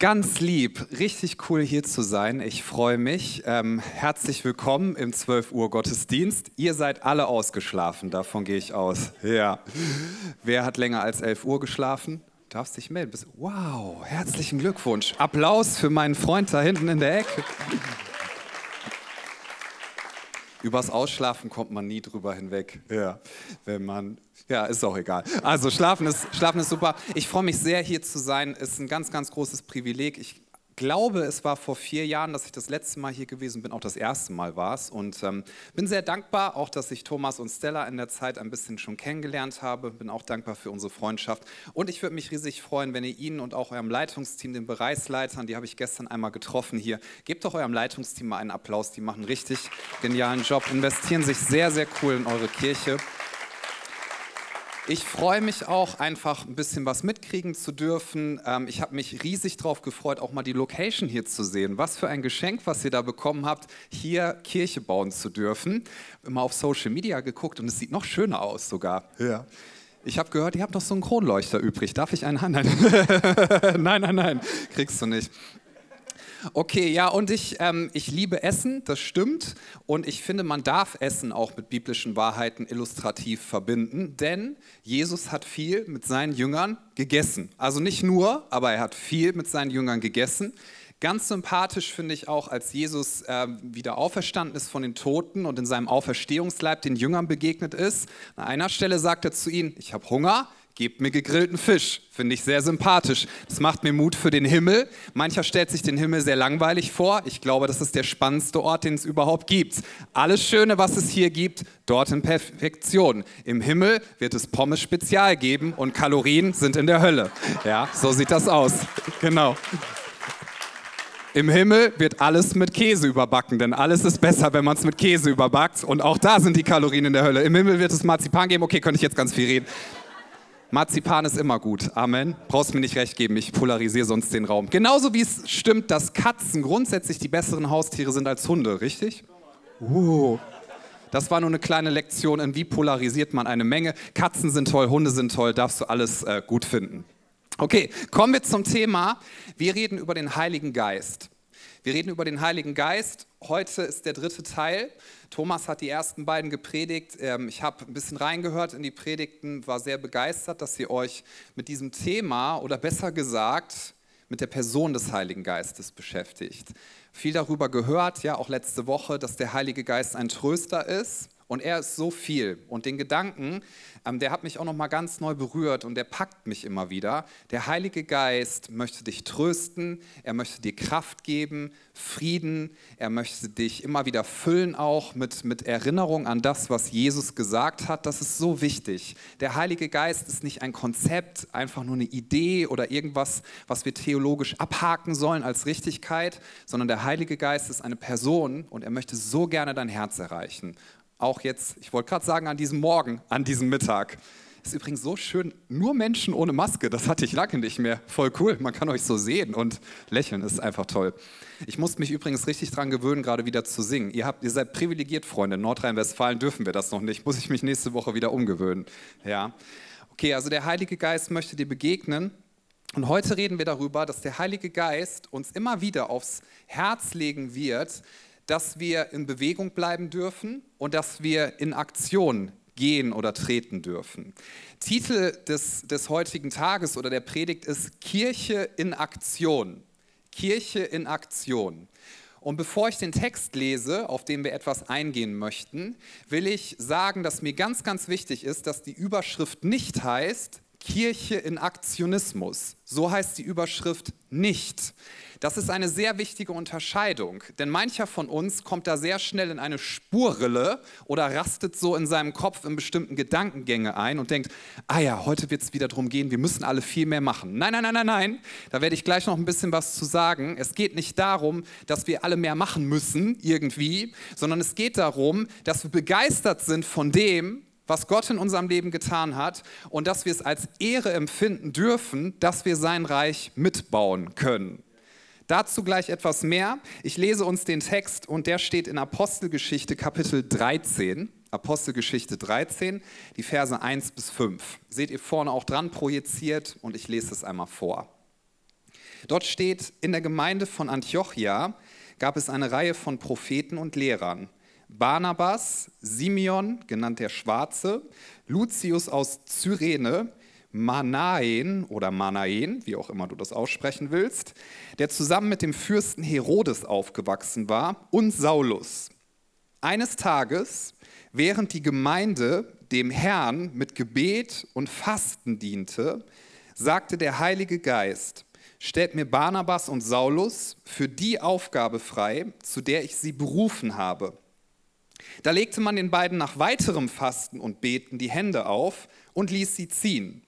Ganz lieb, richtig cool hier zu sein. Ich freue mich. Ähm, herzlich willkommen im 12 Uhr Gottesdienst. Ihr seid alle ausgeschlafen, davon gehe ich aus. Ja. Wer hat länger als 11 Uhr geschlafen? Darfst dich melden. Wow, herzlichen Glückwunsch. Applaus für meinen Freund da hinten in der Ecke. Übers Ausschlafen kommt man nie drüber hinweg. Ja, wenn man, ja, ist auch egal. Also Schlafen ist, Schlafen ist super. Ich freue mich sehr, hier zu sein. Ist ein ganz, ganz großes Privileg. Ich glaube, es war vor vier Jahren, dass ich das letzte Mal hier gewesen bin, auch das erste Mal war es. Und ähm, bin sehr dankbar, auch dass ich Thomas und Stella in der Zeit ein bisschen schon kennengelernt habe. Bin auch dankbar für unsere Freundschaft. Und ich würde mich riesig freuen, wenn ihr Ihnen und auch eurem Leitungsteam, den Bereichsleitern, die habe ich gestern einmal getroffen hier, gebt doch eurem Leitungsteam mal einen Applaus. Die machen richtig genialen Job, investieren sich sehr, sehr cool in eure Kirche. Ich freue mich auch, einfach ein bisschen was mitkriegen zu dürfen. Ähm, ich habe mich riesig darauf gefreut, auch mal die Location hier zu sehen. Was für ein Geschenk, was ihr da bekommen habt, hier Kirche bauen zu dürfen. Immer auf Social Media geguckt und es sieht noch schöner aus sogar. Ja. Ich habe gehört, ihr habt noch so einen Kronleuchter übrig. Darf ich einen haben? nein, nein, nein, kriegst du nicht. Okay, ja, und ich, ähm, ich liebe Essen, das stimmt. Und ich finde, man darf Essen auch mit biblischen Wahrheiten illustrativ verbinden, denn Jesus hat viel mit seinen Jüngern gegessen. Also nicht nur, aber er hat viel mit seinen Jüngern gegessen. Ganz sympathisch finde ich auch, als Jesus äh, wieder auferstanden ist von den Toten und in seinem Auferstehungsleib den Jüngern begegnet ist. An einer Stelle sagt er zu ihnen, ich habe Hunger, gebt mir gegrillten Fisch. Finde ich sehr sympathisch. Das macht mir Mut für den Himmel. Mancher stellt sich den Himmel sehr langweilig vor. Ich glaube, das ist der spannendste Ort, den es überhaupt gibt. Alles Schöne, was es hier gibt, dort in Perfektion. Im Himmel wird es Pommes Spezial geben und Kalorien sind in der Hölle. Ja, so sieht das aus. Genau. Im Himmel wird alles mit Käse überbacken, denn alles ist besser, wenn man es mit Käse überbackt. Und auch da sind die Kalorien in der Hölle. Im Himmel wird es Marzipan geben. Okay, könnte ich jetzt ganz viel reden. Marzipan ist immer gut. Amen. Brauchst mir nicht recht geben, ich polarisiere sonst den Raum. Genauso wie es stimmt, dass Katzen grundsätzlich die besseren Haustiere sind als Hunde, richtig? Uh. Das war nur eine kleine Lektion in wie polarisiert man eine Menge. Katzen sind toll, Hunde sind toll, darfst du alles äh, gut finden. Okay, kommen wir zum Thema. Wir reden über den Heiligen Geist. Wir reden über den Heiligen Geist. Heute ist der dritte Teil. Thomas hat die ersten beiden gepredigt. Ähm, ich habe ein bisschen reingehört in die Predigten, war sehr begeistert, dass ihr euch mit diesem Thema oder besser gesagt mit der Person des Heiligen Geistes beschäftigt. Viel darüber gehört, ja auch letzte Woche, dass der Heilige Geist ein Tröster ist und er ist so viel. Und den Gedanken, ähm, der hat mich auch noch mal ganz neu berührt und der packt mich immer wieder. Der Heilige Geist möchte dich trösten, er möchte dir Kraft geben, Frieden, er möchte dich immer wieder füllen auch mit, mit Erinnerung an das, was Jesus gesagt hat. Das ist so wichtig. Der Heilige Geist ist nicht ein Konzept, einfach nur eine Idee oder irgendwas, was wir theologisch abhaken sollen als Richtigkeit, sondern der Heilige Geist ist eine Person und er möchte so gerne dein Herz erreichen. Auch jetzt, ich wollte gerade sagen, an diesem Morgen, an diesem Mittag. Ist übrigens so schön, nur Menschen ohne Maske, das hatte ich lange nicht mehr. Voll cool, man kann euch so sehen und lächeln, ist einfach toll. Ich muss mich übrigens richtig dran gewöhnen, gerade wieder zu singen. Ihr, habt, ihr seid privilegiert, Freunde. In Nordrhein-Westfalen dürfen wir das noch nicht. Muss ich mich nächste Woche wieder umgewöhnen. Ja. Okay, also der Heilige Geist möchte dir begegnen. Und heute reden wir darüber, dass der Heilige Geist uns immer wieder aufs Herz legen wird, dass wir in Bewegung bleiben dürfen und dass wir in Aktion gehen oder treten dürfen. Titel des, des heutigen Tages oder der Predigt ist Kirche in Aktion. Kirche in Aktion. Und bevor ich den Text lese, auf den wir etwas eingehen möchten, will ich sagen, dass mir ganz, ganz wichtig ist, dass die Überschrift nicht heißt Kirche in Aktionismus. So heißt die Überschrift nicht. Das ist eine sehr wichtige Unterscheidung, denn mancher von uns kommt da sehr schnell in eine Spurrille oder rastet so in seinem Kopf in bestimmten Gedankengänge ein und denkt, ah ja, heute wird es wieder darum gehen, wir müssen alle viel mehr machen. Nein, nein, nein, nein, nein, da werde ich gleich noch ein bisschen was zu sagen. Es geht nicht darum, dass wir alle mehr machen müssen irgendwie, sondern es geht darum, dass wir begeistert sind von dem, was Gott in unserem Leben getan hat und dass wir es als Ehre empfinden dürfen, dass wir sein Reich mitbauen können. Dazu gleich etwas mehr. Ich lese uns den Text und der steht in Apostelgeschichte Kapitel 13. Apostelgeschichte 13, die Verse 1 bis 5. Seht ihr vorne auch dran projiziert und ich lese es einmal vor. Dort steht, in der Gemeinde von Antiochia gab es eine Reihe von Propheten und Lehrern. Barnabas, Simeon, genannt der Schwarze, Lucius aus Cyrene, Manaen oder Manaen, wie auch immer du das aussprechen willst, der zusammen mit dem Fürsten Herodes aufgewachsen war, und Saulus. Eines Tages, während die Gemeinde dem Herrn mit Gebet und Fasten diente, sagte der Heilige Geist, stellt mir Barnabas und Saulus für die Aufgabe frei, zu der ich sie berufen habe. Da legte man den beiden nach weiterem Fasten und Beten die Hände auf und ließ sie ziehen.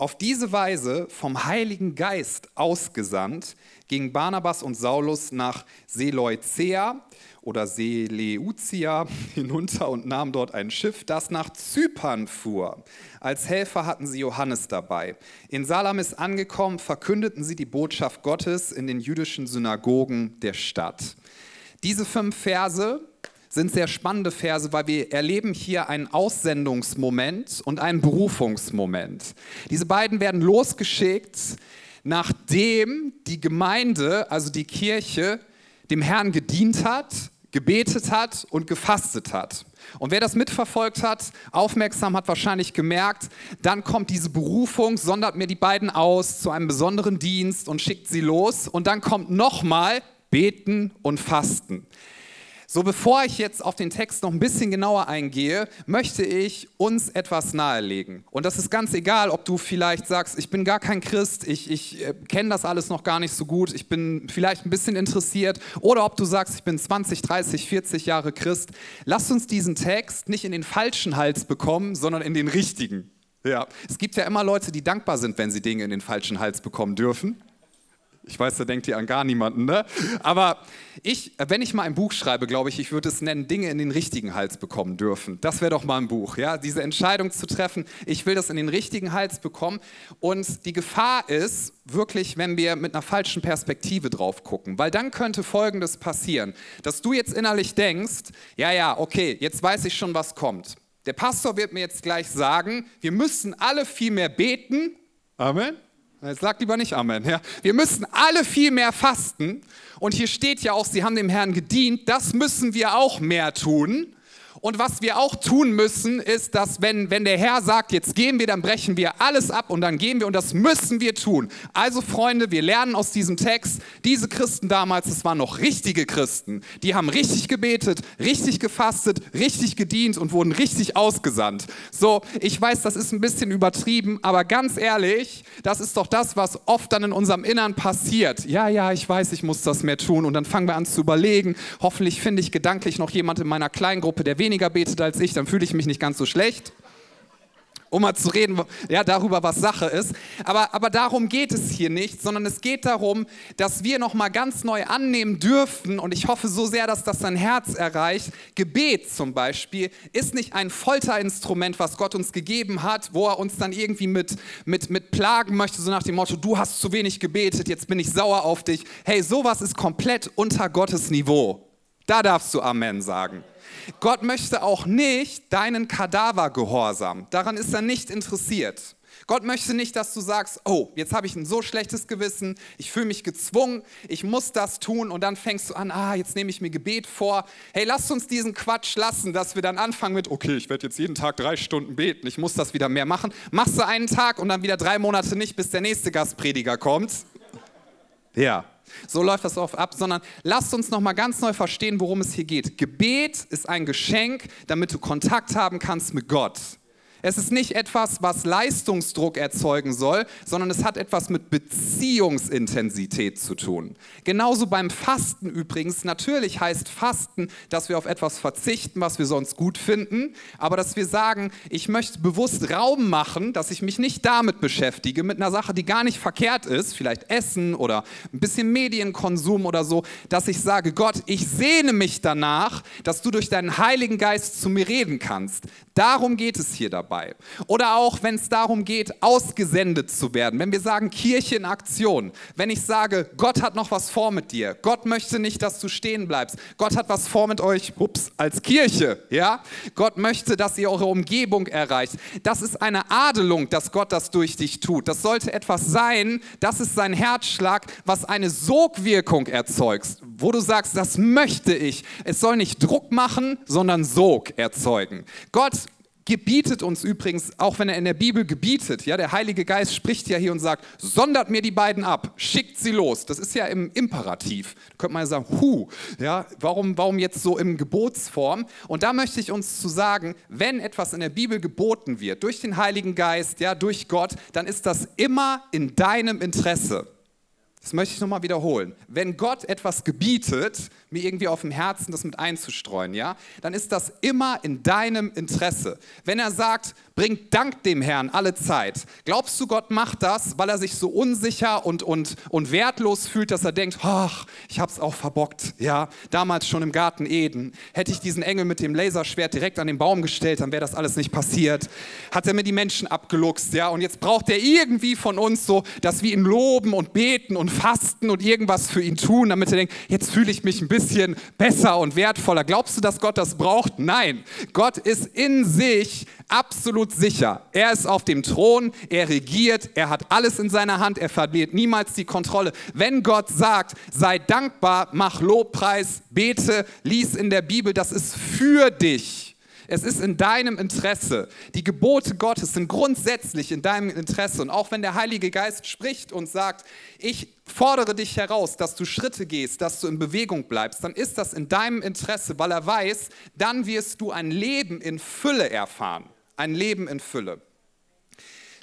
Auf diese Weise vom Heiligen Geist ausgesandt, gingen Barnabas und Saulus nach Seleucea oder Seleucia hinunter und nahmen dort ein Schiff, das nach Zypern fuhr. Als Helfer hatten sie Johannes dabei. In Salamis angekommen, verkündeten sie die Botschaft Gottes in den jüdischen Synagogen der Stadt. Diese fünf Verse sind sehr spannende Verse, weil wir erleben hier einen Aussendungsmoment und einen Berufungsmoment. Diese beiden werden losgeschickt, nachdem die Gemeinde, also die Kirche, dem Herrn gedient hat, gebetet hat und gefastet hat. Und wer das mitverfolgt hat, aufmerksam hat wahrscheinlich gemerkt, dann kommt diese Berufung, sondert mir die beiden aus zu einem besonderen Dienst und schickt sie los. Und dann kommt nochmal Beten und Fasten. So, bevor ich jetzt auf den Text noch ein bisschen genauer eingehe, möchte ich uns etwas nahelegen. Und das ist ganz egal, ob du vielleicht sagst, ich bin gar kein Christ, ich, ich äh, kenne das alles noch gar nicht so gut, ich bin vielleicht ein bisschen interessiert, oder ob du sagst, ich bin 20, 30, 40 Jahre Christ. Lass uns diesen Text nicht in den falschen Hals bekommen, sondern in den richtigen. Ja. Es gibt ja immer Leute, die dankbar sind, wenn sie Dinge in den falschen Hals bekommen dürfen. Ich weiß, da denkt ihr an gar niemanden, ne? Aber ich, wenn ich mal ein Buch schreibe, glaube ich, ich würde es nennen, Dinge in den richtigen Hals bekommen dürfen. Das wäre doch mal ein Buch, ja? Diese Entscheidung zu treffen, ich will das in den richtigen Hals bekommen. Und die Gefahr ist wirklich, wenn wir mit einer falschen Perspektive drauf gucken, weil dann könnte Folgendes passieren, dass du jetzt innerlich denkst, ja, ja, okay, jetzt weiß ich schon, was kommt. Der Pastor wird mir jetzt gleich sagen, wir müssen alle viel mehr beten. Amen. Jetzt sag lieber nicht Amen. Ja. Wir müssen alle viel mehr fasten. Und hier steht ja auch, sie haben dem Herrn gedient. Das müssen wir auch mehr tun. Und was wir auch tun müssen, ist, dass wenn, wenn der Herr sagt, jetzt gehen wir, dann brechen wir alles ab und dann gehen wir und das müssen wir tun. Also Freunde, wir lernen aus diesem Text, diese Christen damals, das waren noch richtige Christen. Die haben richtig gebetet, richtig gefastet, richtig gedient und wurden richtig ausgesandt. So, ich weiß, das ist ein bisschen übertrieben, aber ganz ehrlich, das ist doch das, was oft dann in unserem Innern passiert. Ja, ja, ich weiß, ich muss das mehr tun und dann fangen wir an zu überlegen. Hoffentlich finde ich gedanklich noch jemand in meiner Kleingruppe, der weniger betet als ich, dann fühle ich mich nicht ganz so schlecht. Um mal zu reden, ja, darüber, was Sache ist. Aber, aber darum geht es hier nicht, sondern es geht darum, dass wir nochmal ganz neu annehmen dürfen. Und ich hoffe so sehr, dass das dein Herz erreicht. Gebet zum Beispiel ist nicht ein Folterinstrument, was Gott uns gegeben hat, wo er uns dann irgendwie mit, mit, mit plagen möchte, so nach dem Motto, du hast zu wenig gebetet, jetzt bin ich sauer auf dich. Hey, sowas ist komplett unter Gottes Niveau. Da darfst du Amen sagen. Gott möchte auch nicht deinen Kadavergehorsam. Daran ist er nicht interessiert. Gott möchte nicht, dass du sagst, oh, jetzt habe ich ein so schlechtes Gewissen, ich fühle mich gezwungen, ich muss das tun und dann fängst du an, ah, jetzt nehme ich mir Gebet vor. Hey, lass uns diesen Quatsch lassen, dass wir dann anfangen mit, okay, ich werde jetzt jeden Tag drei Stunden beten, ich muss das wieder mehr machen. Machst du einen Tag und dann wieder drei Monate nicht, bis der nächste Gastprediger kommt. Ja, so läuft das oft ab, sondern lasst uns noch mal ganz neu verstehen, worum es hier geht. Gebet ist ein Geschenk, damit du Kontakt haben kannst mit Gott. Es ist nicht etwas, was Leistungsdruck erzeugen soll, sondern es hat etwas mit Beziehungsintensität zu tun. Genauso beim Fasten übrigens. Natürlich heißt Fasten, dass wir auf etwas verzichten, was wir sonst gut finden, aber dass wir sagen, ich möchte bewusst Raum machen, dass ich mich nicht damit beschäftige, mit einer Sache, die gar nicht verkehrt ist, vielleicht Essen oder ein bisschen Medienkonsum oder so, dass ich sage, Gott, ich sehne mich danach, dass du durch deinen Heiligen Geist zu mir reden kannst. Darum geht es hier dabei. Oder auch, wenn es darum geht, ausgesendet zu werden. Wenn wir sagen Kirche in Aktion. Wenn ich sage, Gott hat noch was vor mit dir. Gott möchte nicht, dass du stehen bleibst. Gott hat was vor mit euch, ups, als Kirche. Ja? Gott möchte, dass ihr eure Umgebung erreicht. Das ist eine Adelung, dass Gott das durch dich tut. Das sollte etwas sein, das ist sein Herzschlag, was eine Sogwirkung erzeugt. Wo du sagst, das möchte ich. Es soll nicht Druck machen, sondern Sog erzeugen. Gott gebietet uns übrigens, auch wenn er in der Bibel gebietet, ja, der Heilige Geist spricht ja hier und sagt, sondert mir die beiden ab, schickt sie los. Das ist ja im Imperativ. Da könnte man ja sagen, hu, ja, warum, warum jetzt so im Gebotsform? Und da möchte ich uns zu sagen, wenn etwas in der Bibel geboten wird, durch den Heiligen Geist, ja, durch Gott, dann ist das immer in deinem Interesse. Das möchte ich nochmal wiederholen. Wenn Gott etwas gebietet, mir irgendwie auf dem Herzen das mit einzustreuen, ja, dann ist das immer in deinem Interesse. Wenn er sagt, bringt Dank dem Herrn alle Zeit, glaubst du, Gott macht das, weil er sich so unsicher und, und, und wertlos fühlt, dass er denkt, ach, ich hab's auch verbockt, ja, damals schon im Garten Eden, hätte ich diesen Engel mit dem Laserschwert direkt an den Baum gestellt, dann wäre das alles nicht passiert. Hat er mir die Menschen abgeluchst, ja, und jetzt braucht er irgendwie von uns so, dass wir ihn loben und beten und fasten und irgendwas für ihn tun, damit er denkt, jetzt fühle ich mich ein bisschen besser und wertvoller. Glaubst du, dass Gott das braucht? Nein. Gott ist in sich absolut sicher. Er ist auf dem Thron, er regiert, er hat alles in seiner Hand, er verliert niemals die Kontrolle. Wenn Gott sagt, sei dankbar, mach Lobpreis, bete, lies in der Bibel, das ist für dich. Es ist in deinem Interesse. Die Gebote Gottes sind grundsätzlich in deinem Interesse. Und auch wenn der Heilige Geist spricht und sagt, ich fordere dich heraus, dass du Schritte gehst, dass du in Bewegung bleibst, dann ist das in deinem Interesse, weil er weiß, dann wirst du ein Leben in Fülle erfahren. Ein Leben in Fülle.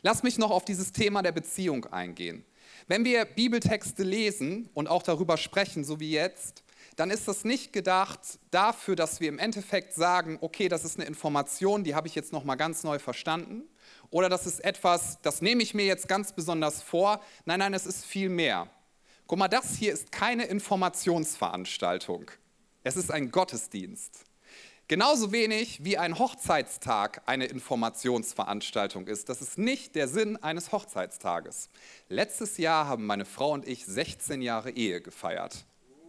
Lass mich noch auf dieses Thema der Beziehung eingehen. Wenn wir Bibeltexte lesen und auch darüber sprechen, so wie jetzt, dann ist das nicht gedacht dafür, dass wir im Endeffekt sagen, okay, das ist eine Information, die habe ich jetzt noch mal ganz neu verstanden, oder das ist etwas, das nehme ich mir jetzt ganz besonders vor. Nein, nein, es ist viel mehr. Guck mal, das hier ist keine Informationsveranstaltung. Es ist ein Gottesdienst. Genauso wenig wie ein Hochzeitstag eine Informationsveranstaltung ist. Das ist nicht der Sinn eines Hochzeitstages. Letztes Jahr haben meine Frau und ich 16 Jahre Ehe gefeiert.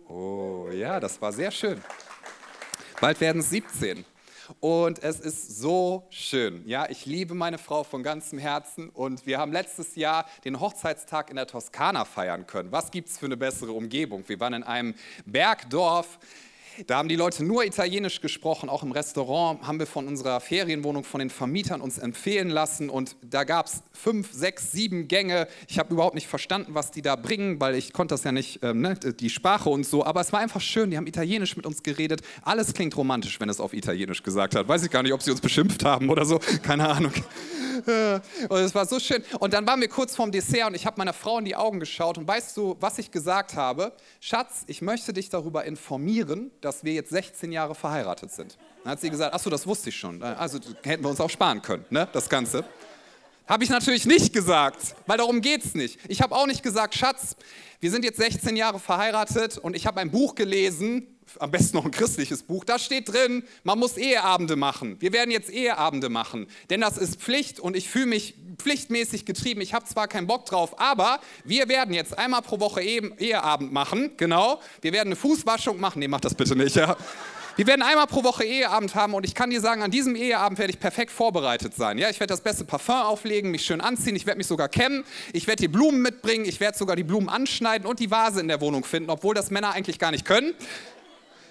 Oh ja, das war sehr schön. Bald werden es 17. Und es ist so schön. Ja, ich liebe meine Frau von ganzem Herzen und wir haben letztes Jahr den Hochzeitstag in der Toskana feiern können. Was gibt es für eine bessere Umgebung? Wir waren in einem Bergdorf da haben die Leute nur Italienisch gesprochen, auch im Restaurant haben wir von unserer Ferienwohnung von den Vermietern uns empfehlen lassen und da gab es fünf, sechs, sieben Gänge. Ich habe überhaupt nicht verstanden, was die da bringen, weil ich konnte das ja nicht, ähm, ne, die Sprache und so, aber es war einfach schön, die haben Italienisch mit uns geredet. Alles klingt romantisch, wenn es auf Italienisch gesagt hat. Weiß ich gar nicht, ob sie uns beschimpft haben oder so, keine Ahnung. Und es war so schön. Und dann waren wir kurz vorm Dessert und ich habe meiner Frau in die Augen geschaut und weißt du, was ich gesagt habe? Schatz, ich möchte dich darüber informieren, dass wir jetzt 16 Jahre verheiratet sind. Dann hat sie gesagt, achso, das wusste ich schon. Also hätten wir uns auch sparen können, ne, das Ganze. Habe ich natürlich nicht gesagt, weil darum geht es nicht. Ich habe auch nicht gesagt, Schatz, wir sind jetzt 16 Jahre verheiratet und ich habe ein Buch gelesen, am besten noch ein christliches Buch, da steht drin, man muss Eheabende machen. Wir werden jetzt Eheabende machen, denn das ist Pflicht und ich fühle mich pflichtmäßig getrieben. Ich habe zwar keinen Bock drauf, aber wir werden jetzt einmal pro Woche Eheabend machen, genau. Wir werden eine Fußwaschung machen. Nee, mach das bitte nicht, ja. Wir werden einmal pro Woche Eheabend haben und ich kann dir sagen, an diesem Eheabend werde ich perfekt vorbereitet sein. Ja, ich werde das beste Parfum auflegen, mich schön anziehen, ich werde mich sogar kämmen, ich werde die Blumen mitbringen, ich werde sogar die Blumen anschneiden und die Vase in der Wohnung finden, obwohl das Männer eigentlich gar nicht können.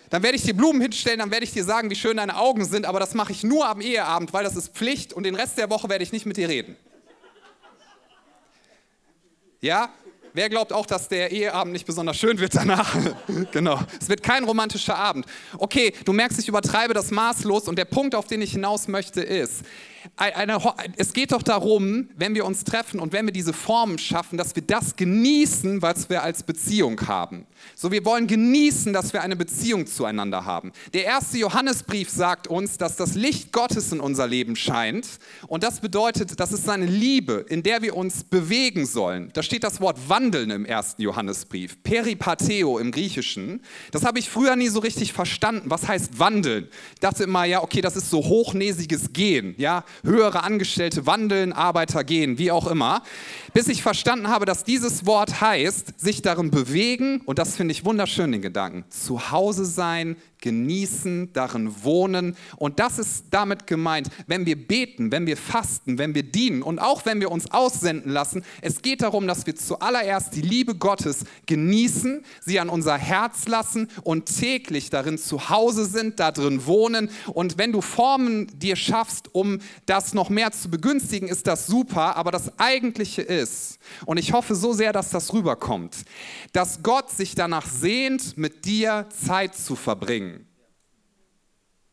Dann werde ich dir Blumen hinstellen, dann werde ich dir sagen, wie schön deine Augen sind, aber das mache ich nur am Eheabend, weil das ist Pflicht und den Rest der Woche werde ich nicht mit dir reden. Ja, Wer glaubt auch, dass der Eheabend nicht besonders schön wird danach? genau. Es wird kein romantischer Abend. Okay, du merkst, ich übertreibe das maßlos und der Punkt, auf den ich hinaus möchte, ist, eine, es geht doch darum, wenn wir uns treffen und wenn wir diese Formen schaffen, dass wir das genießen, was wir als Beziehung haben. So, wir wollen genießen, dass wir eine Beziehung zueinander haben. Der erste Johannesbrief sagt uns, dass das Licht Gottes in unser Leben scheint. Und das bedeutet, das ist seine Liebe, in der wir uns bewegen sollen. Da steht das Wort wandeln im ersten Johannesbrief. Peripateo im Griechischen. Das habe ich früher nie so richtig verstanden. Was heißt wandeln? Ich dachte immer, ja, okay, das ist so hochnäsiges Gehen. Ja, höhere Angestellte wandeln, Arbeiter gehen, wie auch immer, bis ich verstanden habe, dass dieses Wort heißt, sich darin bewegen, und das finde ich wunderschön, den Gedanken, zu Hause sein, genießen, darin wohnen. Und das ist damit gemeint, wenn wir beten, wenn wir fasten, wenn wir dienen und auch wenn wir uns aussenden lassen. Es geht darum, dass wir zuallererst die Liebe Gottes genießen, sie an unser Herz lassen und täglich darin zu Hause sind, darin wohnen. Und wenn du Formen dir schaffst, um das noch mehr zu begünstigen, ist das super. Aber das Eigentliche ist, und ich hoffe so sehr, dass das rüberkommt, dass Gott sich danach sehnt, mit dir Zeit zu verbringen.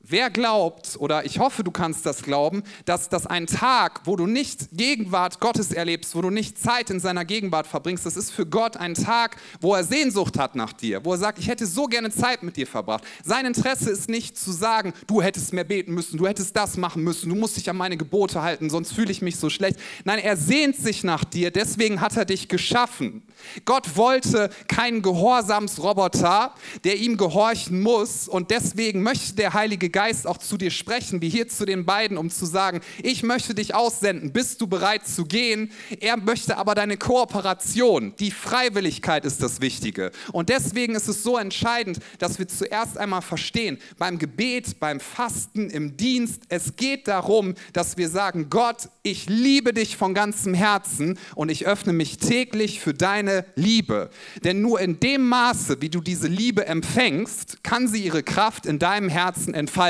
Wer glaubt, oder ich hoffe, du kannst das glauben, dass das ein Tag, wo du nicht Gegenwart Gottes erlebst, wo du nicht Zeit in seiner Gegenwart verbringst, das ist für Gott ein Tag, wo er Sehnsucht hat nach dir, wo er sagt, ich hätte so gerne Zeit mit dir verbracht. Sein Interesse ist nicht zu sagen, du hättest mehr beten müssen, du hättest das machen müssen, du musst dich an meine Gebote halten, sonst fühle ich mich so schlecht. Nein, er sehnt sich nach dir, deswegen hat er dich geschaffen. Gott wollte keinen Gehorsamsroboter, der ihm gehorchen muss und deswegen möchte der Heilige Geist auch zu dir sprechen, wie hier zu den beiden, um zu sagen, ich möchte dich aussenden, bist du bereit zu gehen? Er möchte aber deine Kooperation, die Freiwilligkeit ist das Wichtige. Und deswegen ist es so entscheidend, dass wir zuerst einmal verstehen, beim Gebet, beim Fasten, im Dienst, es geht darum, dass wir sagen, Gott, ich liebe dich von ganzem Herzen und ich öffne mich täglich für deine Liebe. Denn nur in dem Maße, wie du diese Liebe empfängst, kann sie ihre Kraft in deinem Herzen entfalten.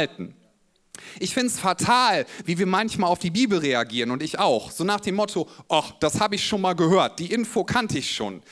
Ich finde es fatal, wie wir manchmal auf die Bibel reagieren und ich auch. So nach dem Motto, ach, das habe ich schon mal gehört, die Info kannte ich schon.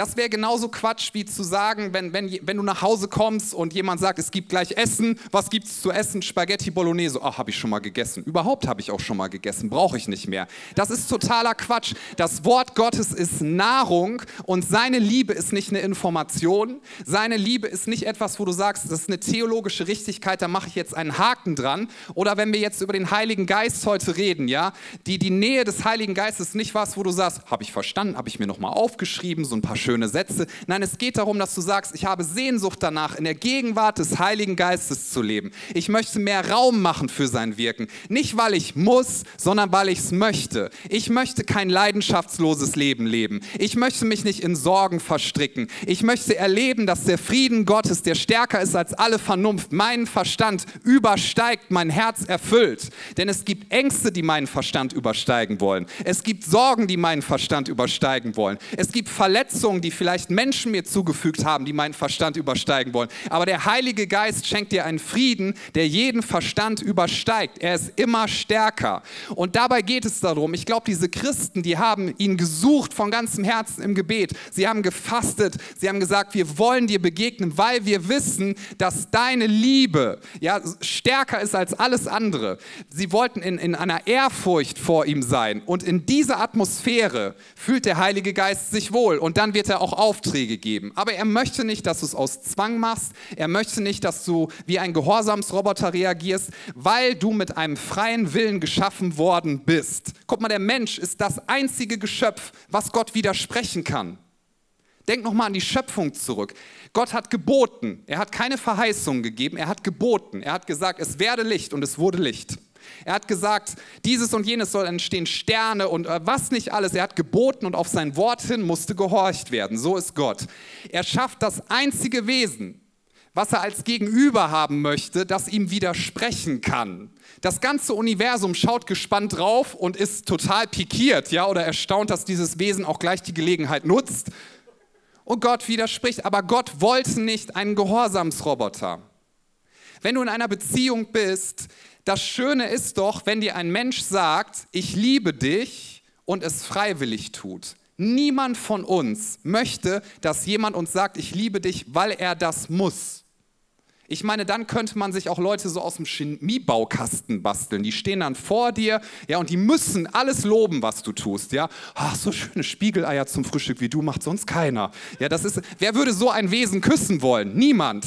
Das wäre genauso Quatsch wie zu sagen, wenn, wenn, wenn du nach Hause kommst und jemand sagt, es gibt gleich Essen, was gibt es zu essen? Spaghetti Bolognese. Ach, habe ich schon mal gegessen. Überhaupt habe ich auch schon mal gegessen, brauche ich nicht mehr. Das ist totaler Quatsch. Das Wort Gottes ist Nahrung und seine Liebe ist nicht eine Information. Seine Liebe ist nicht etwas, wo du sagst, das ist eine theologische Richtigkeit, da mache ich jetzt einen Haken dran. Oder wenn wir jetzt über den Heiligen Geist heute reden, ja, die, die Nähe des Heiligen Geistes ist nicht was, wo du sagst, habe ich verstanden, habe ich mir nochmal aufgeschrieben, so ein paar schöne Sätze. Nein, es geht darum, dass du sagst, ich habe Sehnsucht danach, in der Gegenwart des Heiligen Geistes zu leben. Ich möchte mehr Raum machen für sein Wirken. Nicht, weil ich muss, sondern weil ich es möchte. Ich möchte kein leidenschaftsloses Leben leben. Ich möchte mich nicht in Sorgen verstricken. Ich möchte erleben, dass der Frieden Gottes, der stärker ist als alle Vernunft, meinen Verstand übersteigt, mein Herz erfüllt. Denn es gibt Ängste, die meinen Verstand übersteigen wollen. Es gibt Sorgen, die meinen Verstand übersteigen wollen. Es gibt Verletzungen, Verletzungen, die vielleicht Menschen mir zugefügt haben, die meinen Verstand übersteigen wollen. Aber der Heilige Geist schenkt dir einen Frieden, der jeden Verstand übersteigt. Er ist immer stärker. Und dabei geht es darum, ich glaube, diese Christen, die haben ihn gesucht von ganzem Herzen im Gebet. Sie haben gefastet. Sie haben gesagt, wir wollen dir begegnen, weil wir wissen, dass deine Liebe ja, stärker ist als alles andere. Sie wollten in, in einer Ehrfurcht vor ihm sein. Und in dieser Atmosphäre fühlt der Heilige Geist sich wohl. Und dann wird wird er auch Aufträge geben. Aber er möchte nicht, dass du es aus Zwang machst. Er möchte nicht, dass du wie ein Gehorsamsroboter reagierst, weil du mit einem freien Willen geschaffen worden bist. Guck mal, der Mensch ist das einzige Geschöpf, was Gott widersprechen kann. Denk nochmal an die Schöpfung zurück. Gott hat geboten. Er hat keine Verheißung gegeben. Er hat geboten. Er hat gesagt, es werde Licht und es wurde Licht. Er hat gesagt, dieses und jenes soll entstehen, Sterne und äh, was nicht alles. Er hat geboten und auf sein Wort hin musste gehorcht werden. So ist Gott. Er schafft das einzige Wesen, was er als Gegenüber haben möchte, das ihm widersprechen kann. Das ganze Universum schaut gespannt drauf und ist total pikiert, ja, oder erstaunt, dass dieses Wesen auch gleich die Gelegenheit nutzt. Und Gott widerspricht, aber Gott wollte nicht einen Gehorsamsroboter. Wenn du in einer Beziehung bist, das Schöne ist doch, wenn dir ein Mensch sagt, ich liebe dich und es freiwillig tut. Niemand von uns möchte, dass jemand uns sagt, ich liebe dich, weil er das muss. Ich meine, dann könnte man sich auch Leute so aus dem Chemiebaukasten basteln. Die stehen dann vor dir, ja, und die müssen alles loben, was du tust, ja. Ach, so schöne Spiegeleier zum Frühstück wie du macht sonst keiner. Ja, das ist, wer würde so ein Wesen küssen wollen? Niemand.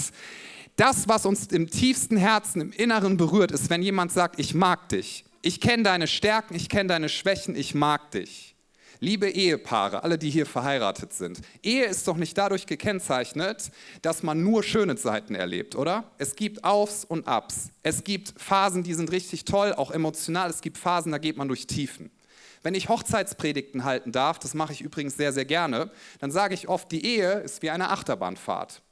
Das, was uns im tiefsten Herzen, im Inneren berührt, ist, wenn jemand sagt, ich mag dich. Ich kenne deine Stärken, ich kenne deine Schwächen, ich mag dich. Liebe Ehepaare, alle, die hier verheiratet sind, Ehe ist doch nicht dadurch gekennzeichnet, dass man nur schöne Seiten erlebt, oder? Es gibt Aufs und Abs. Es gibt Phasen, die sind richtig toll, auch emotional. Es gibt Phasen, da geht man durch Tiefen. Wenn ich Hochzeitspredigten halten darf, das mache ich übrigens sehr, sehr gerne, dann sage ich oft, die Ehe ist wie eine Achterbahnfahrt.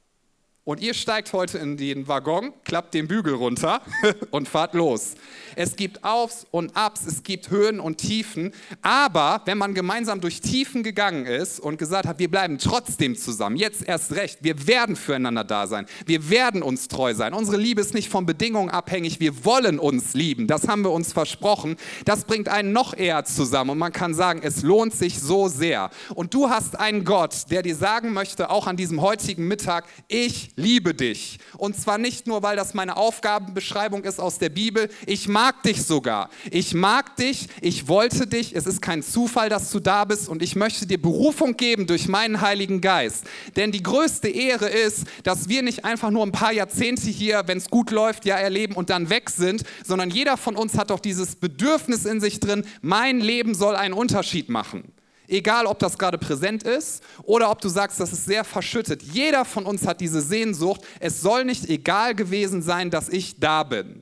Und ihr steigt heute in den Waggon, klappt den Bügel runter und fahrt los. Es gibt Aufs und Abs, es gibt Höhen und Tiefen. Aber wenn man gemeinsam durch Tiefen gegangen ist und gesagt hat, wir bleiben trotzdem zusammen, jetzt erst recht, wir werden füreinander da sein, wir werden uns treu sein. Unsere Liebe ist nicht von Bedingungen abhängig, wir wollen uns lieben. Das haben wir uns versprochen. Das bringt einen noch eher zusammen und man kann sagen, es lohnt sich so sehr. Und du hast einen Gott, der dir sagen möchte, auch an diesem heutigen Mittag, ich liebe dich. Und zwar nicht nur, weil das meine Aufgabenbeschreibung ist aus der Bibel. Ich mag dich sogar. Ich mag dich. Ich wollte dich. Es ist kein Zufall, dass du da bist. Und ich möchte dir Berufung geben durch meinen Heiligen Geist. Denn die größte Ehre ist, dass wir nicht einfach nur ein paar Jahrzehnte hier, wenn es gut läuft, ja erleben und dann weg sind, sondern jeder von uns hat doch dieses Bedürfnis in sich drin, mein Leben soll einen Unterschied machen. Egal, ob das gerade präsent ist oder ob du sagst, das ist sehr verschüttet. Jeder von uns hat diese Sehnsucht. Es soll nicht egal gewesen sein, dass ich da bin.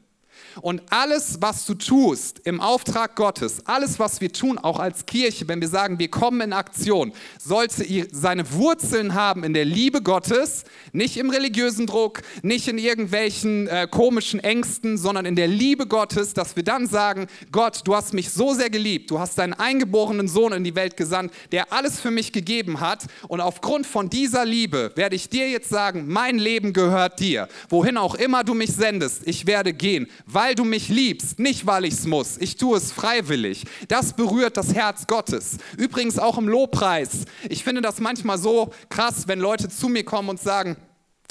Und alles, was du tust im Auftrag Gottes, alles, was wir tun, auch als Kirche, wenn wir sagen, wir kommen in Aktion, sollte seine Wurzeln haben in der Liebe Gottes, nicht im religiösen Druck, nicht in irgendwelchen äh, komischen Ängsten, sondern in der Liebe Gottes, dass wir dann sagen, Gott, du hast mich so sehr geliebt, du hast deinen eingeborenen Sohn in die Welt gesandt, der alles für mich gegeben hat. Und aufgrund von dieser Liebe werde ich dir jetzt sagen, mein Leben gehört dir. Wohin auch immer du mich sendest, ich werde gehen, weil du mich liebst, nicht weil ich es muss. Ich tue es freiwillig. Das berührt das Herz Gottes. Übrigens auch im Lobpreis. Ich finde das manchmal so krass, wenn Leute zu mir kommen und sagen,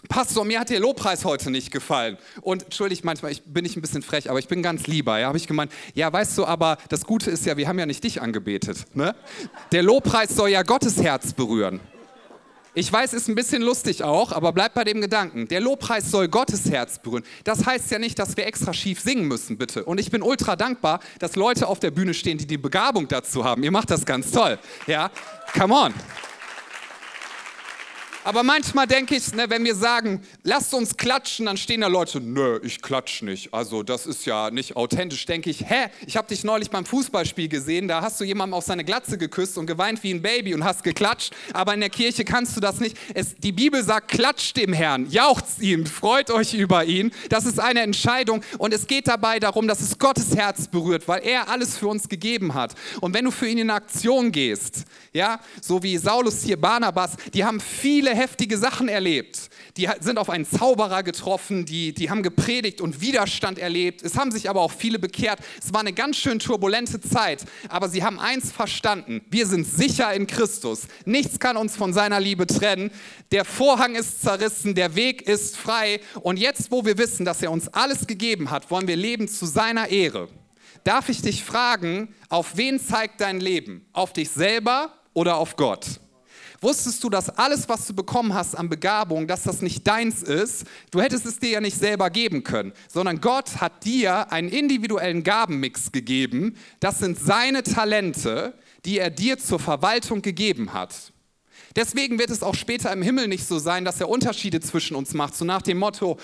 Pastor, mir hat der Lobpreis heute nicht gefallen. Und entschuldigt manchmal, ich bin nicht ein bisschen frech, aber ich bin ganz lieber. Ja, habe ich gemeint, ja, weißt du, aber das Gute ist ja, wir haben ja nicht dich angebetet. Ne? Der Lobpreis soll ja Gottes Herz berühren. Ich weiß, ist ein bisschen lustig auch, aber bleibt bei dem Gedanken. Der Lobpreis soll Gottes Herz berühren. Das heißt ja nicht, dass wir extra schief singen müssen, bitte. Und ich bin ultra dankbar, dass Leute auf der Bühne stehen, die die Begabung dazu haben. Ihr macht das ganz toll. Ja, come on. Aber manchmal denke ich, ne, wenn wir sagen, lasst uns klatschen, dann stehen da Leute, nö, ich klatsch nicht. Also das ist ja nicht authentisch. Denke ich, hä, ich habe dich neulich beim Fußballspiel gesehen, da hast du jemandem auf seine Glatze geküsst und geweint wie ein Baby und hast geklatscht, aber in der Kirche kannst du das nicht. Es, die Bibel sagt, klatscht dem Herrn, jauchzt ihm, freut euch über ihn. Das ist eine Entscheidung und es geht dabei darum, dass es Gottes Herz berührt, weil er alles für uns gegeben hat. Und wenn du für ihn in Aktion gehst, ja, so wie Saulus hier, Barnabas, die haben viele heftige Sachen erlebt. Die sind auf einen Zauberer getroffen, die, die haben gepredigt und Widerstand erlebt. Es haben sich aber auch viele bekehrt. Es war eine ganz schön turbulente Zeit, aber sie haben eins verstanden. Wir sind sicher in Christus. Nichts kann uns von seiner Liebe trennen. Der Vorhang ist zerrissen, der Weg ist frei. Und jetzt, wo wir wissen, dass er uns alles gegeben hat, wollen wir leben zu seiner Ehre. Darf ich dich fragen, auf wen zeigt dein Leben? Auf dich selber oder auf Gott? Wusstest du, dass alles, was du bekommen hast an Begabung, dass das nicht deins ist? Du hättest es dir ja nicht selber geben können, sondern Gott hat dir einen individuellen Gabenmix gegeben. Das sind seine Talente, die er dir zur Verwaltung gegeben hat. Deswegen wird es auch später im Himmel nicht so sein, dass er Unterschiede zwischen uns macht, so nach dem Motto,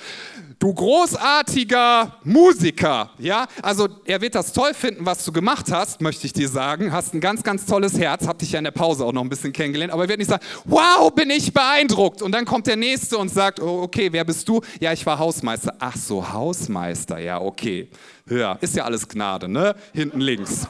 du großartiger Musiker, ja? Also er wird das toll finden, was du gemacht hast, möchte ich dir sagen, hast ein ganz, ganz tolles Herz, hab dich ja in der Pause auch noch ein bisschen kennengelernt, aber er wird nicht sagen, wow, bin ich beeindruckt. Und dann kommt der Nächste und sagt, oh, okay, wer bist du? Ja, ich war Hausmeister. Ach so, Hausmeister, ja, okay. Ja, ist ja alles Gnade, ne? Hinten links.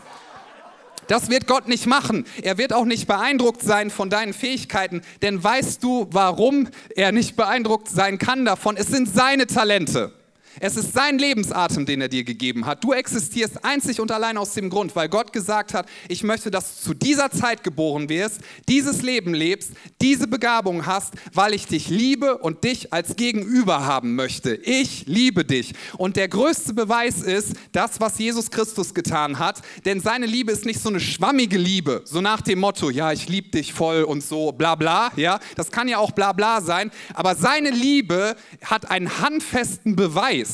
Das wird Gott nicht machen. Er wird auch nicht beeindruckt sein von deinen Fähigkeiten. Denn weißt du, warum er nicht beeindruckt sein kann davon? Es sind seine Talente. Es ist sein Lebensatem, den er dir gegeben hat. Du existierst einzig und allein aus dem Grund, weil Gott gesagt hat, ich möchte, dass du zu dieser Zeit geboren wirst, dieses Leben lebst, diese Begabung hast, weil ich dich liebe und dich als Gegenüber haben möchte. Ich liebe dich. Und der größte Beweis ist das, was Jesus Christus getan hat, denn seine Liebe ist nicht so eine schwammige Liebe, so nach dem Motto, ja, ich liebe dich voll und so, bla bla, ja, das kann ja auch bla bla sein, aber seine Liebe hat einen handfesten Beweis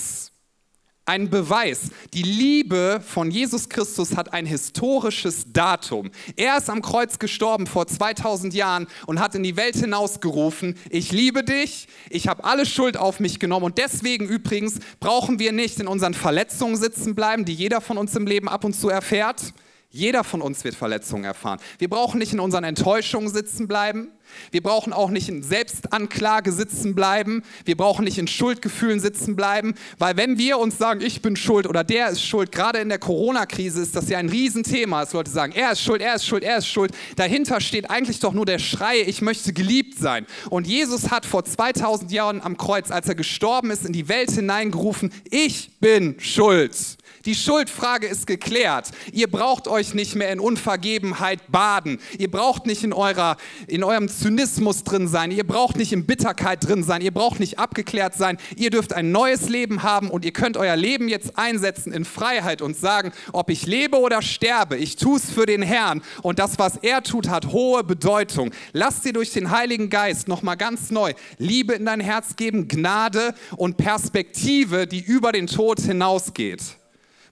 ein Beweis. Die Liebe von Jesus Christus hat ein historisches Datum. Er ist am Kreuz gestorben vor 2000 Jahren und hat in die Welt hinausgerufen, ich liebe dich, ich habe alle Schuld auf mich genommen und deswegen übrigens brauchen wir nicht in unseren Verletzungen sitzen bleiben, die jeder von uns im Leben ab und zu erfährt. Jeder von uns wird Verletzungen erfahren. Wir brauchen nicht in unseren Enttäuschungen sitzen bleiben. Wir brauchen auch nicht in Selbstanklage sitzen bleiben. Wir brauchen nicht in Schuldgefühlen sitzen bleiben, weil wenn wir uns sagen, ich bin schuld oder der ist schuld, gerade in der Corona-Krise ist das ja ein Riesenthema, dass Leute sagen, er ist schuld, er ist schuld, er ist schuld. Dahinter steht eigentlich doch nur der Schrei, ich möchte geliebt sein. Und Jesus hat vor 2000 Jahren am Kreuz, als er gestorben ist, in die Welt hineingerufen, ich bin schuld. Die Schuldfrage ist geklärt. Ihr braucht euch nicht mehr in Unvergebenheit baden. Ihr braucht nicht in, eurer, in eurem Zynismus drin sein. Ihr braucht nicht in Bitterkeit drin sein. Ihr braucht nicht abgeklärt sein. Ihr dürft ein neues Leben haben und ihr könnt euer Leben jetzt einsetzen in Freiheit und sagen, ob ich lebe oder sterbe, ich tue es für den Herrn und das, was er tut, hat hohe Bedeutung. Lass dir durch den Heiligen Geist nochmal ganz neu Liebe in dein Herz geben, Gnade und Perspektive, die über den Tod hinausgeht.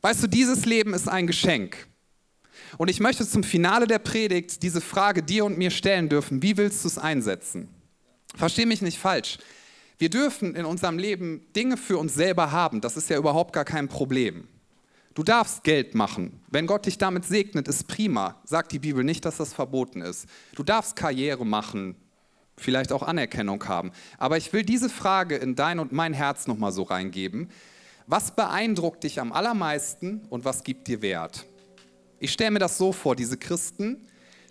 Weißt du, dieses Leben ist ein Geschenk. Und ich möchte zum Finale der Predigt diese Frage dir und mir stellen dürfen. Wie willst du es einsetzen? Versteh mich nicht falsch. Wir dürfen in unserem Leben Dinge für uns selber haben. Das ist ja überhaupt gar kein Problem. Du darfst Geld machen. Wenn Gott dich damit segnet, ist prima. Sagt die Bibel nicht, dass das verboten ist. Du darfst Karriere machen, vielleicht auch Anerkennung haben. Aber ich will diese Frage in dein und mein Herz nochmal so reingeben. Was beeindruckt dich am allermeisten und was gibt dir Wert? Ich stelle mir das so vor, diese Christen,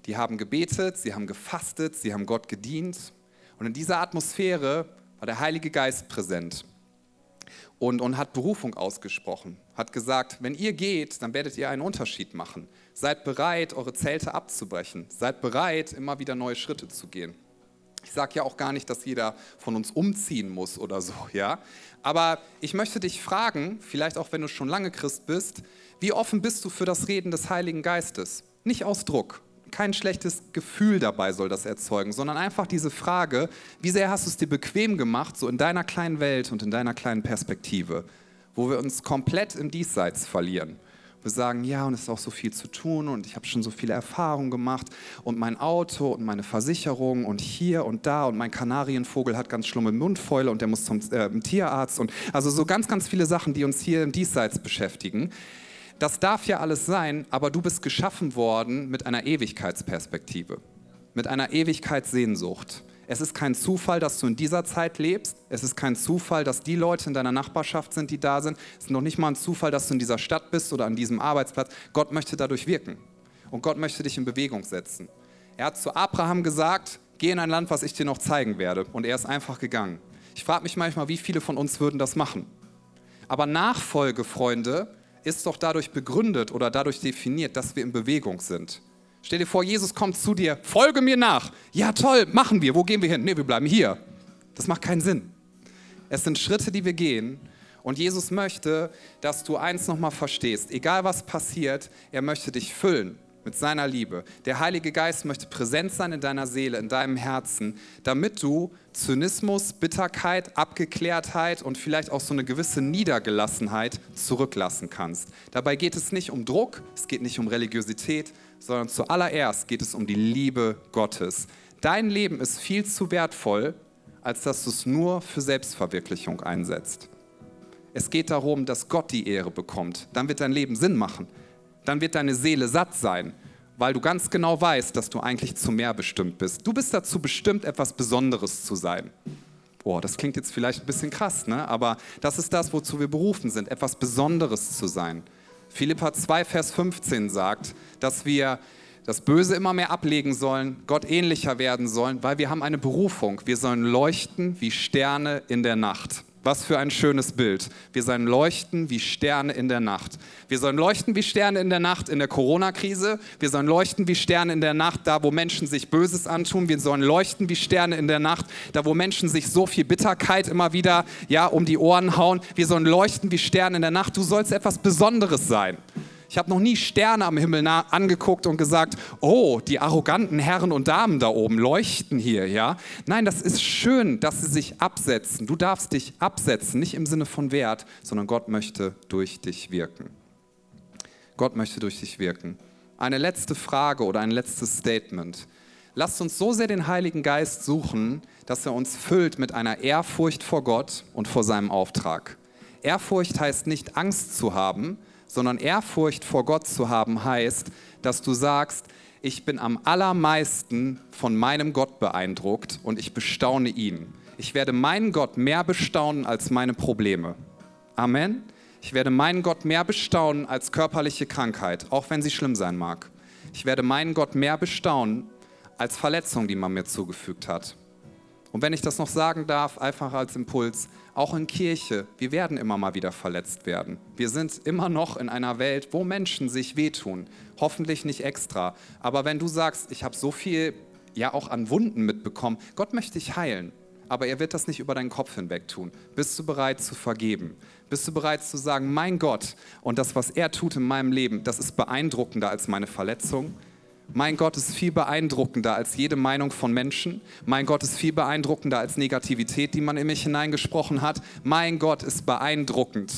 die haben gebetet, sie haben gefastet, sie haben Gott gedient und in dieser Atmosphäre war der Heilige Geist präsent und, und hat Berufung ausgesprochen, hat gesagt, wenn ihr geht, dann werdet ihr einen Unterschied machen. Seid bereit, eure Zelte abzubrechen. Seid bereit, immer wieder neue Schritte zu gehen. Ich sage ja auch gar nicht, dass jeder von uns umziehen muss oder so, ja. Aber ich möchte dich fragen, vielleicht auch wenn du schon lange Christ bist, wie offen bist du für das Reden des Heiligen Geistes? Nicht aus Druck, kein schlechtes Gefühl dabei soll das erzeugen, sondern einfach diese Frage, wie sehr hast du es dir bequem gemacht, so in deiner kleinen Welt und in deiner kleinen Perspektive, wo wir uns komplett im Diesseits verlieren wir sagen, ja, und es ist auch so viel zu tun und ich habe schon so viele Erfahrungen gemacht und mein Auto und meine Versicherung und hier und da und mein Kanarienvogel hat ganz schlimme Mundfäule und der muss zum äh, Tierarzt und also so ganz, ganz viele Sachen, die uns hier im Diesseits beschäftigen. Das darf ja alles sein, aber du bist geschaffen worden mit einer Ewigkeitsperspektive, mit einer Ewigkeitssehnsucht. Es ist kein Zufall, dass du in dieser Zeit lebst. Es ist kein Zufall, dass die Leute in deiner Nachbarschaft sind, die da sind. Es ist noch nicht mal ein Zufall, dass du in dieser Stadt bist oder an diesem Arbeitsplatz. Gott möchte dadurch wirken. Und Gott möchte dich in Bewegung setzen. Er hat zu Abraham gesagt, geh in ein Land, was ich dir noch zeigen werde. Und er ist einfach gegangen. Ich frage mich manchmal, wie viele von uns würden das machen. Aber Nachfolge, Freunde, ist doch dadurch begründet oder dadurch definiert, dass wir in Bewegung sind. Stell dir vor, Jesus kommt zu dir, folge mir nach. Ja, toll, machen wir. Wo gehen wir hin? Nee, wir bleiben hier. Das macht keinen Sinn. Es sind Schritte, die wir gehen. Und Jesus möchte, dass du eins nochmal verstehst. Egal was passiert, er möchte dich füllen mit seiner Liebe. Der Heilige Geist möchte präsent sein in deiner Seele, in deinem Herzen, damit du Zynismus, Bitterkeit, Abgeklärtheit und vielleicht auch so eine gewisse Niedergelassenheit zurücklassen kannst. Dabei geht es nicht um Druck, es geht nicht um Religiosität, sondern zuallererst geht es um die Liebe Gottes. Dein Leben ist viel zu wertvoll, als dass du es nur für Selbstverwirklichung einsetzt. Es geht darum, dass Gott die Ehre bekommt. Dann wird dein Leben Sinn machen. Dann wird deine Seele satt sein, weil du ganz genau weißt, dass du eigentlich zu mehr bestimmt bist. Du bist dazu bestimmt, etwas Besonderes zu sein. Boah, das klingt jetzt vielleicht ein bisschen krass, ne? aber das ist das, wozu wir berufen sind, etwas Besonderes zu sein. Philippa 2, Vers 15 sagt, dass wir das Böse immer mehr ablegen sollen, Gott ähnlicher werden sollen, weil wir haben eine Berufung. Wir sollen leuchten wie Sterne in der Nacht. Was für ein schönes Bild. Wir sollen leuchten wie Sterne in der Nacht. Wir sollen leuchten wie Sterne in der Nacht in der Corona-Krise. Wir sollen leuchten wie Sterne in der Nacht da, wo Menschen sich Böses antun. Wir sollen leuchten wie Sterne in der Nacht da, wo Menschen sich so viel Bitterkeit immer wieder ja, um die Ohren hauen. Wir sollen leuchten wie Sterne in der Nacht. Du sollst etwas Besonderes sein. Ich habe noch nie Sterne am Himmel angeguckt und gesagt, oh, die arroganten Herren und Damen da oben leuchten hier, ja? Nein, das ist schön, dass sie sich absetzen. Du darfst dich absetzen, nicht im Sinne von Wert, sondern Gott möchte durch dich wirken. Gott möchte durch dich wirken. Eine letzte Frage oder ein letztes Statement. Lasst uns so sehr den Heiligen Geist suchen, dass er uns füllt mit einer Ehrfurcht vor Gott und vor seinem Auftrag. Ehrfurcht heißt nicht Angst zu haben, sondern Ehrfurcht vor Gott zu haben heißt, dass du sagst, ich bin am allermeisten von meinem Gott beeindruckt und ich bestaune ihn. Ich werde meinen Gott mehr bestaunen als meine Probleme. Amen. Ich werde meinen Gott mehr bestaunen als körperliche Krankheit, auch wenn sie schlimm sein mag. Ich werde meinen Gott mehr bestaunen als Verletzung, die man mir zugefügt hat. Und wenn ich das noch sagen darf, einfach als Impuls, auch in Kirche, wir werden immer mal wieder verletzt werden. Wir sind immer noch in einer Welt, wo Menschen sich wehtun. Hoffentlich nicht extra. Aber wenn du sagst, ich habe so viel ja auch an Wunden mitbekommen, Gott möchte dich heilen. Aber er wird das nicht über deinen Kopf hinweg tun. Bist du bereit zu vergeben? Bist du bereit zu sagen, mein Gott und das, was er tut in meinem Leben, das ist beeindruckender als meine Verletzung? Mein Gott ist viel beeindruckender als jede Meinung von Menschen. Mein Gott ist viel beeindruckender als Negativität, die man in mich hineingesprochen hat. Mein Gott ist beeindruckend.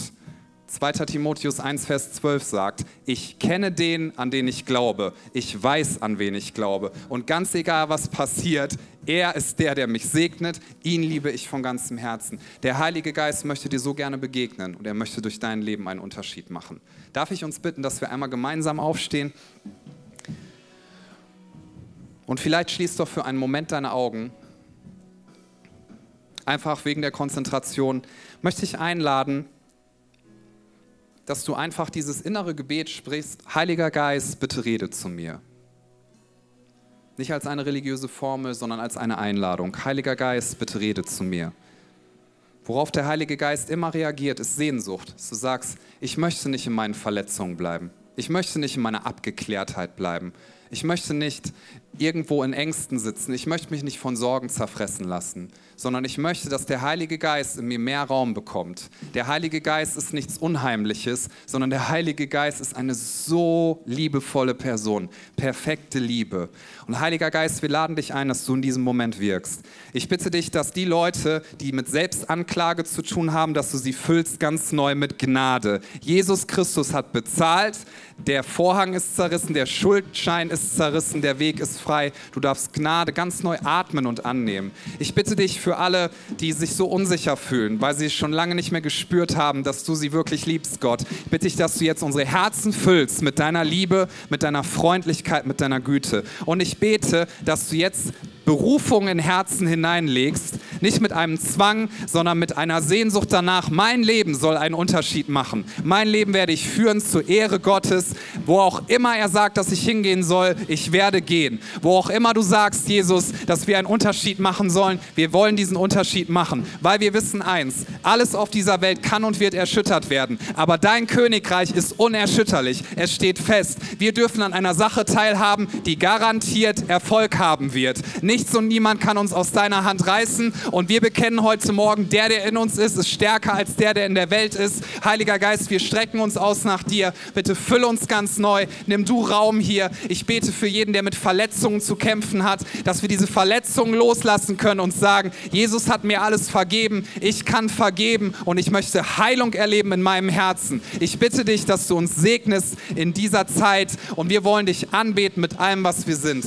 2. Timotheus 1, Vers 12 sagt, ich kenne den, an den ich glaube. Ich weiß, an wen ich glaube. Und ganz egal, was passiert, er ist der, der mich segnet. Ihn liebe ich von ganzem Herzen. Der Heilige Geist möchte dir so gerne begegnen und er möchte durch dein Leben einen Unterschied machen. Darf ich uns bitten, dass wir einmal gemeinsam aufstehen? Und vielleicht schließt doch für einen Moment deine Augen. Einfach wegen der Konzentration möchte ich einladen, dass du einfach dieses innere Gebet sprichst, Heiliger Geist, bitte rede zu mir. Nicht als eine religiöse Formel, sondern als eine Einladung. Heiliger Geist, bitte rede zu mir. Worauf der Heilige Geist immer reagiert, ist Sehnsucht. Du sagst, ich möchte nicht in meinen Verletzungen bleiben. Ich möchte nicht in meiner Abgeklärtheit bleiben. Ich möchte nicht irgendwo in Ängsten sitzen. Ich möchte mich nicht von Sorgen zerfressen lassen, sondern ich möchte, dass der Heilige Geist in mir mehr Raum bekommt. Der Heilige Geist ist nichts Unheimliches, sondern der Heilige Geist ist eine so liebevolle Person, perfekte Liebe. Und Heiliger Geist, wir laden dich ein, dass du in diesem Moment wirkst. Ich bitte dich, dass die Leute, die mit Selbstanklage zu tun haben, dass du sie füllst ganz neu mit Gnade. Jesus Christus hat bezahlt, der Vorhang ist zerrissen, der Schuldschein ist zerrissen, der Weg ist frei. Du darfst Gnade ganz neu atmen und annehmen. Ich bitte dich für alle, die sich so unsicher fühlen, weil sie schon lange nicht mehr gespürt haben, dass du sie wirklich liebst, Gott. Ich bitte dich, dass du jetzt unsere Herzen füllst mit deiner Liebe, mit deiner Freundlichkeit, mit deiner Güte. Und ich bete, dass du jetzt Berufung in Herzen hineinlegst, nicht mit einem Zwang, sondern mit einer Sehnsucht danach, mein Leben soll einen Unterschied machen. Mein Leben werde ich führen zur Ehre Gottes, wo auch immer er sagt, dass ich hingehen soll, ich werde gehen. Wo auch immer du sagst, Jesus, dass wir einen Unterschied machen sollen, wir wollen diesen Unterschied machen, weil wir wissen eins, alles auf dieser Welt kann und wird erschüttert werden, aber dein Königreich ist unerschütterlich, es steht fest. Wir dürfen an einer Sache teilhaben, die garantiert Erfolg haben wird. Nicht Nichts und niemand kann uns aus deiner Hand reißen. Und wir bekennen heute Morgen, der, der in uns ist, ist stärker als der, der in der Welt ist. Heiliger Geist, wir strecken uns aus nach dir. Bitte fülle uns ganz neu. Nimm du Raum hier. Ich bete für jeden, der mit Verletzungen zu kämpfen hat, dass wir diese Verletzungen loslassen können und sagen, Jesus hat mir alles vergeben. Ich kann vergeben und ich möchte Heilung erleben in meinem Herzen. Ich bitte dich, dass du uns segnest in dieser Zeit und wir wollen dich anbeten mit allem, was wir sind.